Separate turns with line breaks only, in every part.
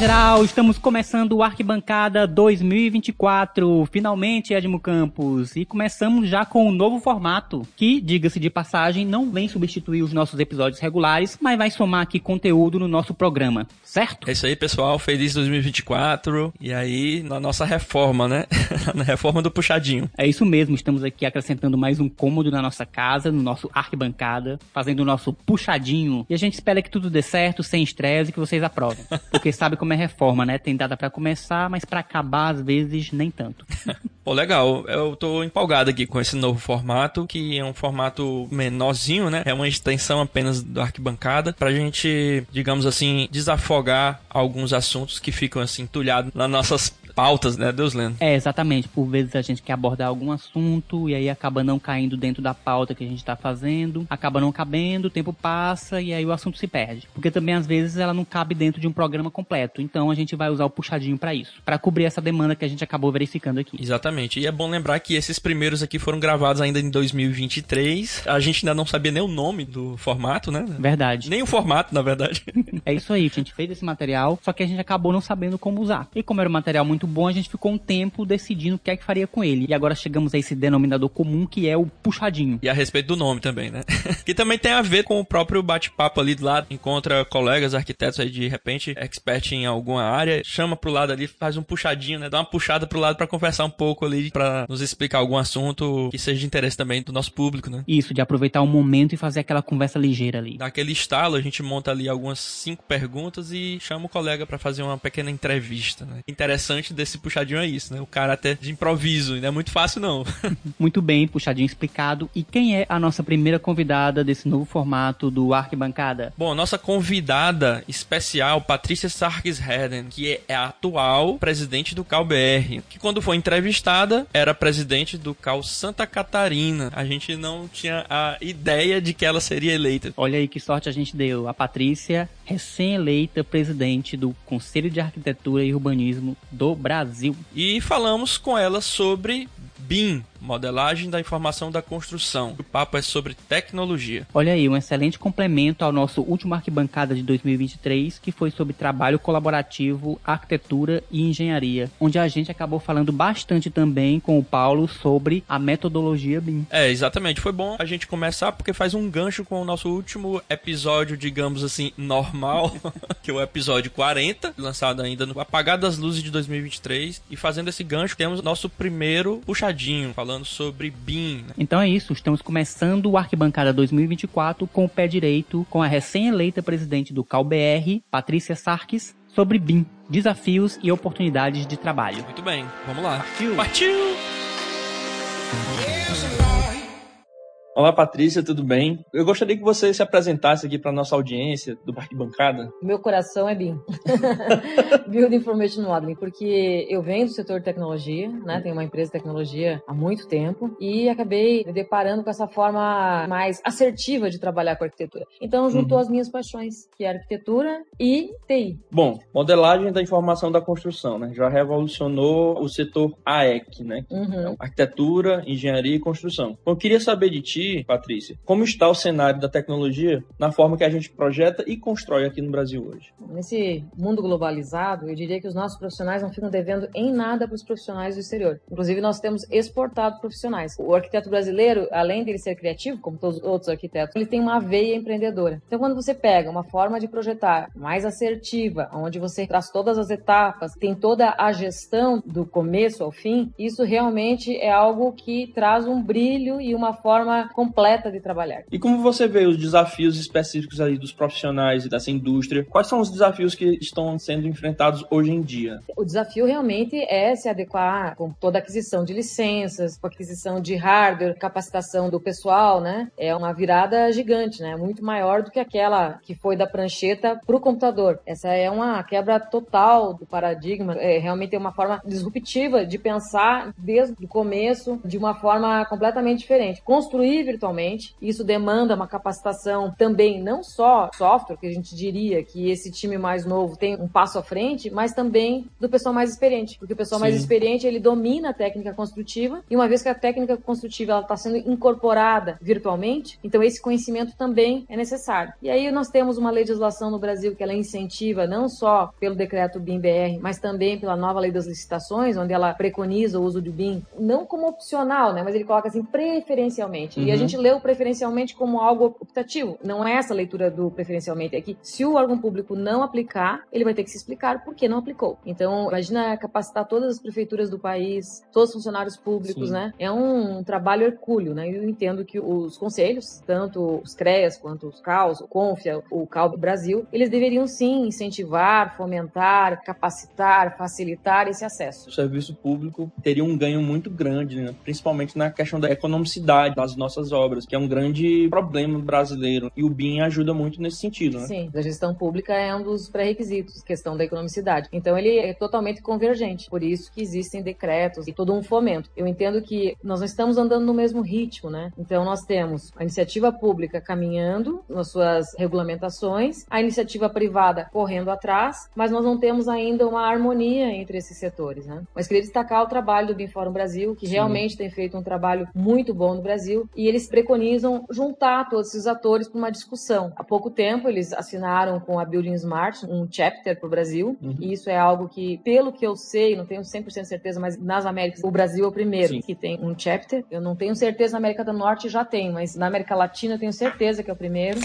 geral, estamos começando o Arquibancada 2024, finalmente, Edmo Campos, e começamos já com um novo formato, que, diga-se de passagem, não vem substituir os nossos episódios regulares, mas vai somar aqui conteúdo no nosso programa, certo?
É isso aí, pessoal, feliz 2024, e aí, na nossa reforma, né? na reforma do puxadinho.
É isso mesmo, estamos aqui acrescentando mais um cômodo na nossa casa, no nosso Arquibancada, fazendo o nosso puxadinho, e a gente espera que tudo dê certo, sem estresse, e que vocês aprovem, porque sabe como é reforma, né? Tem data para começar, mas para acabar às vezes nem tanto.
Pô, legal. Eu tô empolgado aqui com esse novo formato, que é um formato menorzinho, né? É uma extensão apenas do arquibancada, pra gente, digamos assim, desafogar alguns assuntos que ficam assim entulhados nas nossas pautas, né, Deus lendo.
É, exatamente. Por vezes a gente quer abordar algum assunto e aí acaba não caindo dentro da pauta que a gente tá fazendo, acaba não cabendo, o tempo passa e aí o assunto se perde. Porque também às vezes ela não cabe dentro de um programa completo. Então a gente vai usar o puxadinho para isso, para cobrir essa demanda que a gente acabou verificando aqui.
Exatamente. E é bom lembrar que esses primeiros aqui foram gravados ainda em 2023. A gente ainda não sabia nem o nome do formato, né?
Verdade.
Nem o formato, na verdade.
é isso aí. A gente fez esse material, só que a gente acabou não sabendo como usar. E como era um material muito bom, a gente ficou um tempo decidindo o que é que faria com ele. E agora chegamos a esse denominador comum que é o puxadinho.
E a respeito do nome também, né? que também tem a ver com o próprio bate-papo ali do lado. Encontra colegas arquitetos aí de repente, expert em alguma área, chama pro lado ali, faz um puxadinho, né? Dá uma puxada pro lado para conversar um pouco ali, para nos explicar algum assunto que seja de interesse também do nosso público, né?
Isso, de aproveitar o momento e fazer aquela conversa ligeira ali.
Daquele estalo, a gente monta ali algumas cinco perguntas e chama o colega para fazer uma pequena entrevista, né? Interessante desse puxadinho é isso, né? O cara até de improviso, não é muito fácil não.
muito bem, puxadinho explicado. E quem é a nossa primeira convidada desse novo formato do Arquibancada?
Bom, nossa convidada especial, Patrícia Sarkis Heden, que é a atual presidente do CalBR, que quando foi entrevistada era presidente do Cal Santa Catarina. A gente não tinha a ideia de que ela seria eleita.
Olha aí que sorte a gente deu. A Patrícia, recém-eleita presidente do Conselho de Arquitetura e Urbanismo do Brasil.
E falamos com ela sobre BIM, modelagem da informação da construção. O papo é sobre tecnologia.
Olha aí, um excelente complemento ao nosso último arquibancada de 2023, que foi sobre trabalho colaborativo, arquitetura e engenharia, onde a gente acabou falando bastante também com o Paulo sobre a metodologia BIM.
É, exatamente. Foi bom a gente começar porque faz um gancho com o nosso último episódio, digamos assim, normal, que é o episódio 40, lançado ainda no Apagar das Luzes de 2023, e fazendo esse gancho, temos nosso primeiro puxadinho, falando falando sobre BIM. Né?
Então é isso, estamos começando o Arquibancada 2024 com o pé direito, com a recém-eleita presidente do CalBR, Patrícia Sarkis, sobre BIM, desafios e oportunidades de trabalho.
Muito bem, vamos lá.
Partiu!
Partiu! Olá, Patrícia, tudo bem? Eu gostaria que você se apresentasse aqui para nossa audiência do Parque Bancada.
Meu coração é BIM. Build Information Modeling, porque eu venho do setor de tecnologia, né? Tenho uma empresa de tecnologia há muito tempo e acabei me deparando com essa forma mais assertiva de trabalhar com arquitetura. Então, juntou uhum. as minhas paixões, que é arquitetura e TI.
Bom, modelagem da informação da construção, né? Já revolucionou o setor AEC, né? Uhum. Arquitetura, engenharia e construção. Então, eu queria saber de ti Patrícia, como está o cenário da tecnologia na forma que a gente projeta e constrói aqui no Brasil hoje?
Nesse mundo globalizado, eu diria que os nossos profissionais não ficam devendo em nada para os profissionais do exterior. Inclusive, nós temos exportado profissionais. O arquiteto brasileiro, além de ele ser criativo, como todos os outros arquitetos, ele tem uma veia empreendedora. Então, quando você pega uma forma de projetar mais assertiva, onde você traz todas as etapas, tem toda a gestão do começo ao fim, isso realmente é algo que traz um brilho e uma forma completa de trabalhar.
E como você vê os desafios específicos aí dos profissionais dessa indústria? Quais são os desafios que estão sendo enfrentados hoje em dia?
O desafio realmente é se adequar com toda a aquisição de licenças, com a aquisição de hardware, capacitação do pessoal, né? É uma virada gigante, né? Muito maior do que aquela que foi da prancheta para o computador. Essa é uma quebra total do paradigma. É realmente é uma forma disruptiva de pensar desde o começo de uma forma completamente diferente. Construir construir virtualmente. Isso demanda uma capacitação também, não só software, que a gente diria que esse time mais novo tem um passo à frente, mas também do pessoal mais experiente. Porque o pessoal Sim. mais experiente, ele domina a técnica construtiva e uma vez que a técnica construtiva está sendo incorporada virtualmente, então esse conhecimento também é necessário. E aí nós temos uma legislação no Brasil que ela incentiva não só pelo decreto BIM-BR, mas também pela nova lei das licitações, onde ela preconiza o uso do BIM, não como opcional, né, mas ele coloca assim preferencialmente. Uhum. E a uhum. gente leu preferencialmente como algo optativo. Não é essa a leitura do preferencialmente, é que se o órgão público não aplicar, ele vai ter que se explicar por que não aplicou. Então, imagina capacitar todas as prefeituras do país, todos os funcionários públicos, Sim. né? É um trabalho hercúleo, né? Eu entendo que os conselhos, tanto os CREAS quanto os CAUS, o CONFIA, o CAU Brasil, eles deveriam sim incentivar, fomentar, capacitar, facilitar esse acesso.
O serviço público teria um ganho muito grande, né? principalmente na questão da economicidade das nossas obras, que é um grande problema brasileiro. E o BIM ajuda muito nesse sentido, né?
Sim, a gestão pública é um dos pré-requisitos, questão da economicidade. Então ele é totalmente convergente. Por isso que existem decretos e todo um fomento. Eu entendo que nós não estamos andando no mesmo ritmo, né? Então nós temos a iniciativa pública caminhando nas suas regulamentações, a iniciativa privada correndo atrás, mas nós não temos ainda uma harmonia entre esses setores, né? Mas queria destacar o trabalho do BIM Brasil, que Sim. realmente tem feito um trabalho muito bom no Brasil, e eles preconizam juntar todos esses atores para uma discussão. Há pouco tempo eles assinaram com a Building Smart um chapter para o Brasil, uhum. e isso é algo que, pelo que eu sei, não tenho 100% certeza, mas nas Américas o Brasil é o primeiro Sim. que tem um chapter. Eu não tenho certeza na América do Norte já tem, mas na América Latina eu tenho certeza que é o primeiro.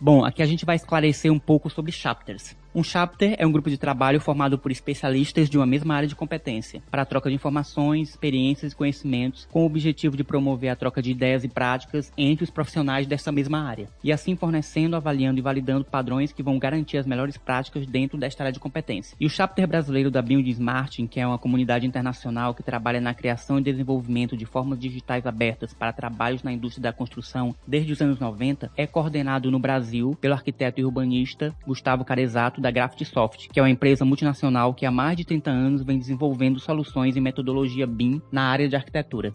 Bom, aqui a gente vai esclarecer um pouco sobre chapters. Um chapter é um grupo de trabalho formado por especialistas de uma mesma área de competência, para a troca de informações, experiências e conhecimentos, com o objetivo de promover a troca de ideias e práticas entre os profissionais dessa mesma área, e assim fornecendo, avaliando e validando padrões que vão garantir as melhores práticas dentro desta área de competência. E o chapter brasileiro da Build Smart, que é uma comunidade internacional que trabalha na criação e desenvolvimento de formas digitais abertas para trabalhos na indústria da construção desde os anos 90, é coordenado no Brasil pelo arquiteto e urbanista Gustavo Carezato da Graftsoft, que é uma empresa multinacional que há mais de 30 anos vem desenvolvendo soluções em metodologia BIM na área de arquitetura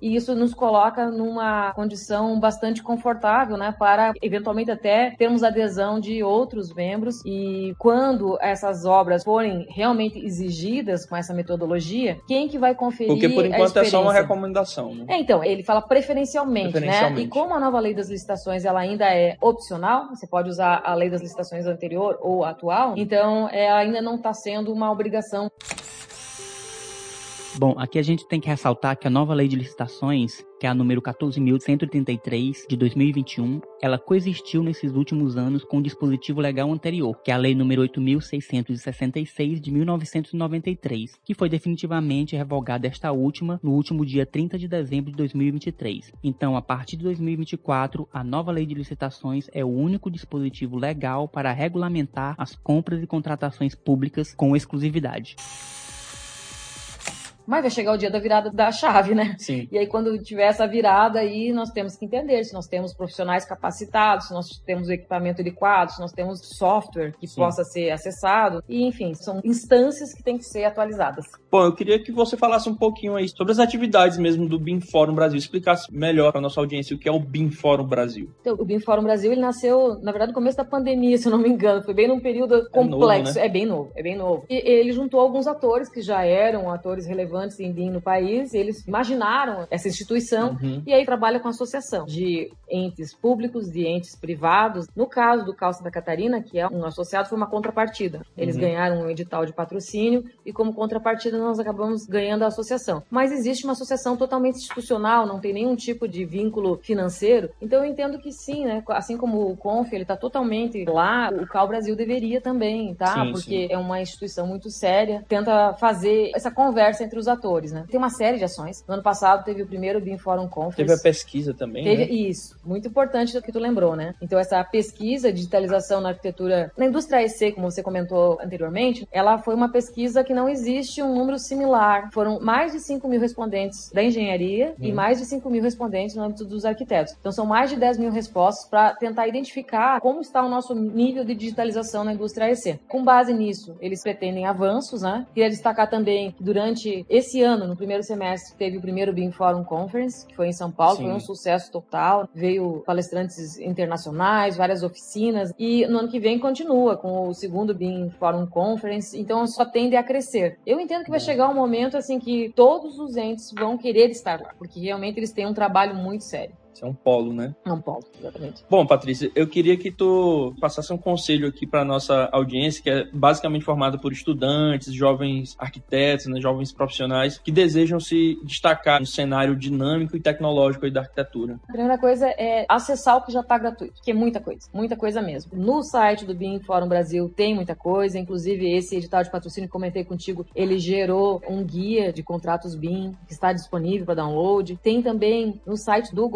e isso nos coloca numa condição bastante confortável, né, para eventualmente até termos adesão de outros membros e quando essas obras forem realmente exigidas com essa metodologia, quem que vai conferir
Porque por enquanto é só uma recomendação, né?
É, então, ele fala preferencialmente, preferencialmente, né? E como a nova lei das licitações ela ainda é opcional, você pode usar a lei das licitações anterior ou atual, então é, ainda não está sendo uma obrigação.
Bom, aqui a gente tem que ressaltar que a nova lei de licitações, que é a número 14.133 de 2021, ela coexistiu nesses últimos anos com o dispositivo legal anterior, que é a lei número 8.666 de 1993, que foi definitivamente revogada esta última no último dia 30 de dezembro de 2023. Então, a partir de 2024, a nova lei de licitações é o único dispositivo legal para regulamentar as compras e contratações públicas com exclusividade.
Mas vai chegar o dia da virada da chave, né?
Sim.
E aí, quando tiver essa virada, aí nós temos que entender se nós temos profissionais capacitados, se nós temos o equipamento adequado, se nós temos software que Sim. possa ser acessado. E, enfim, são instâncias que têm que ser atualizadas.
Bom, eu queria que você falasse um pouquinho aí sobre as atividades mesmo do BIM Fórum Brasil, explicasse melhor para nossa audiência o que é o BIM Fórum Brasil.
Então, o BIM Fórum Brasil, ele nasceu, na verdade, no começo da pandemia, se eu não me engano, foi bem num período complexo. É, novo, né? é bem novo, é bem novo. E ele juntou alguns atores que já eram atores relevantes em BIM no país, eles imaginaram essa instituição uhum. e aí trabalha com associação de entes públicos, de entes privados. No caso do Cal Santa Catarina, que é um associado, foi uma contrapartida. Eles uhum. ganharam um edital de patrocínio e como contrapartida nós acabamos ganhando a associação. Mas existe uma associação totalmente institucional, não tem nenhum tipo de vínculo financeiro. Então eu entendo que sim, né? Assim como o Conf, ele está totalmente lá, o Cal Brasil deveria também, tá? Sim, Porque sim. é uma instituição muito séria, tenta fazer essa conversa entre os atores, né? Tem uma série de ações. No ano passado teve o primeiro BIM Forum Conference.
Teve a pesquisa também,
teve,
né?
Isso, muito importante o que tu lembrou, né? Então essa pesquisa, digitalização na arquitetura, na indústria EC, como você comentou anteriormente, ela foi uma pesquisa que não existe um número similar. Foram mais de 5 mil respondentes da engenharia hum. e mais de 5 mil respondentes no âmbito dos arquitetos. Então são mais de 10 mil respostas para tentar identificar como está o nosso nível de digitalização na indústria EC. Com base nisso, eles pretendem avanços, né? Queria destacar também que durante esse ano, no primeiro semestre, teve o primeiro BIM Forum Conference, que foi em São Paulo, Sim. foi um sucesso total. Veio palestrantes internacionais, várias oficinas, e no ano que vem continua com o segundo BIM Forum Conference, então só tende a crescer. Eu entendo que vai chegar um momento assim que todos os entes vão querer estar lá, porque realmente eles têm um trabalho muito sério.
Isso é um polo, né?
É um polo, exatamente.
Bom, Patrícia, eu queria que tu passasse um conselho aqui para nossa audiência, que é basicamente formada por estudantes, jovens arquitetos, né, jovens profissionais que desejam se destacar no cenário dinâmico e tecnológico da arquitetura.
A primeira coisa é acessar o que já está gratuito, que é muita coisa, muita coisa mesmo. No site do BIM Fórum Brasil tem muita coisa, inclusive esse edital de patrocínio que comentei contigo, ele gerou um guia de contratos BIM que está disponível para download. Tem também no site do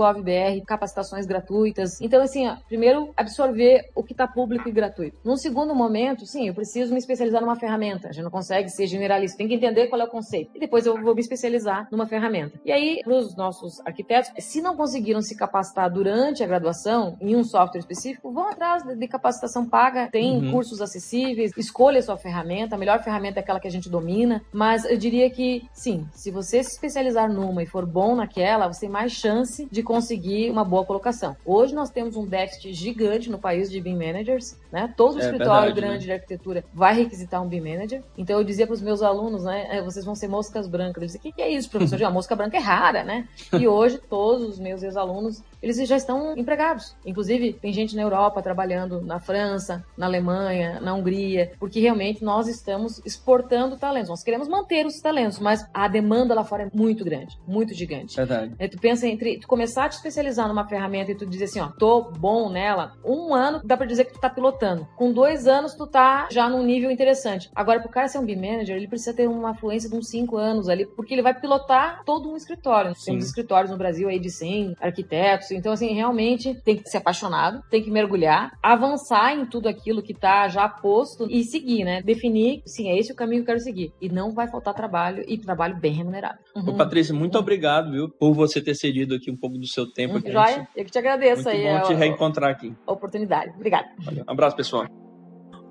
Capacitações gratuitas. Então, assim, ó, primeiro, absorver o que está público e gratuito. Num segundo momento, sim, eu preciso me especializar numa ferramenta. A gente não consegue ser generalista, tem que entender qual é o conceito. E depois eu vou me especializar numa ferramenta. E aí, para os nossos arquitetos, se não conseguiram se capacitar durante a graduação em um software específico, vão atrás de capacitação paga, tem uhum. cursos acessíveis, escolha a sua ferramenta, a melhor ferramenta é aquela que a gente domina, mas eu diria que, sim, se você se especializar numa e for bom naquela, você tem mais chance de conseguir conseguir uma boa colocação. Hoje nós temos um déficit gigante no país de BIM managers, né? Todo é, escritório verdade, grande né? de arquitetura vai requisitar um BIM manager. Então eu dizia para os meus alunos, né? É, vocês vão ser moscas brancas. Eu disse, o que, que é isso, professor? a mosca branca é rara, né? E hoje todos os meus ex-alunos eles já estão empregados. Inclusive, tem gente na Europa trabalhando na França, na Alemanha, na Hungria, porque realmente nós estamos exportando talentos. Nós queremos manter os talentos, mas a demanda lá fora é muito grande, muito gigante.
Verdade.
É, tu pensa entre tu começar a te especializar numa ferramenta e tu dizer assim, ó, tô bom nela, um ano dá para dizer que tu tá pilotando. Com dois anos tu tá já num nível interessante. Agora, pro cara ser um BIM manager, ele precisa ter uma fluência de uns cinco anos ali, porque ele vai pilotar todo um escritório. Sim. Temos escritórios no Brasil aí de 100 arquitetos, então, assim, realmente tem que ser apaixonado, tem que mergulhar, avançar em tudo aquilo que tá já posto e seguir, né? Definir, sim, é esse o caminho que eu quero seguir. E não vai faltar trabalho e trabalho bem remunerado.
Uhum. Ô, Patrícia, muito uhum. obrigado, viu, por você ter cedido aqui um pouco do seu tempo. Uhum.
Joia, gente... eu que te agradeço
muito
aí.
Bom te reencontrar aqui.
Oportunidade. Obrigada.
Um abraço, pessoal.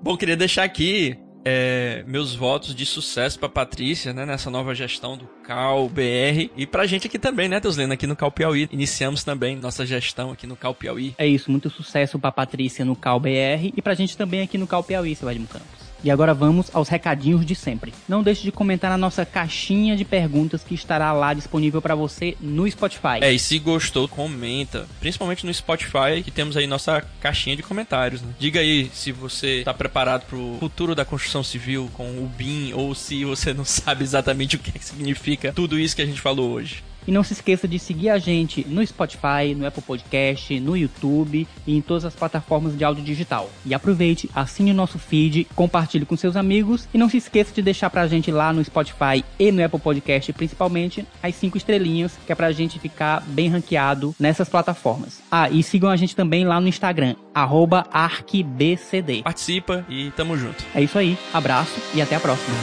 Bom, queria deixar aqui é, meus votos de sucesso para Patrícia, né, nessa nova gestão do Cal BR e pra gente aqui também, né, Deuslena, aqui no Cal Piauí. Iniciamos também nossa gestão aqui no Cal Piauí.
É isso, muito sucesso para Patrícia no Cal BR e pra gente também aqui no Cal Piauí, seu Edmo Campos. E agora vamos aos recadinhos de sempre. Não deixe de comentar na nossa caixinha de perguntas que estará lá disponível para você no Spotify.
É, e se gostou, comenta. Principalmente no Spotify, que temos aí nossa caixinha de comentários. Né? Diga aí se você está preparado para o futuro da construção civil com o BIM ou se você não sabe exatamente o que significa tudo isso que a gente falou hoje.
E não se esqueça de seguir a gente no Spotify, no Apple Podcast, no YouTube e em todas as plataformas de áudio digital. E aproveite, assine o nosso feed, compartilhe com seus amigos e não se esqueça de deixar pra gente lá no Spotify e no Apple Podcast, principalmente, as cinco estrelinhas, que é pra gente ficar bem ranqueado nessas plataformas. Ah, e sigam a gente também lá no Instagram, arquibcd.
Participa e tamo junto.
É isso aí, abraço e até a próxima.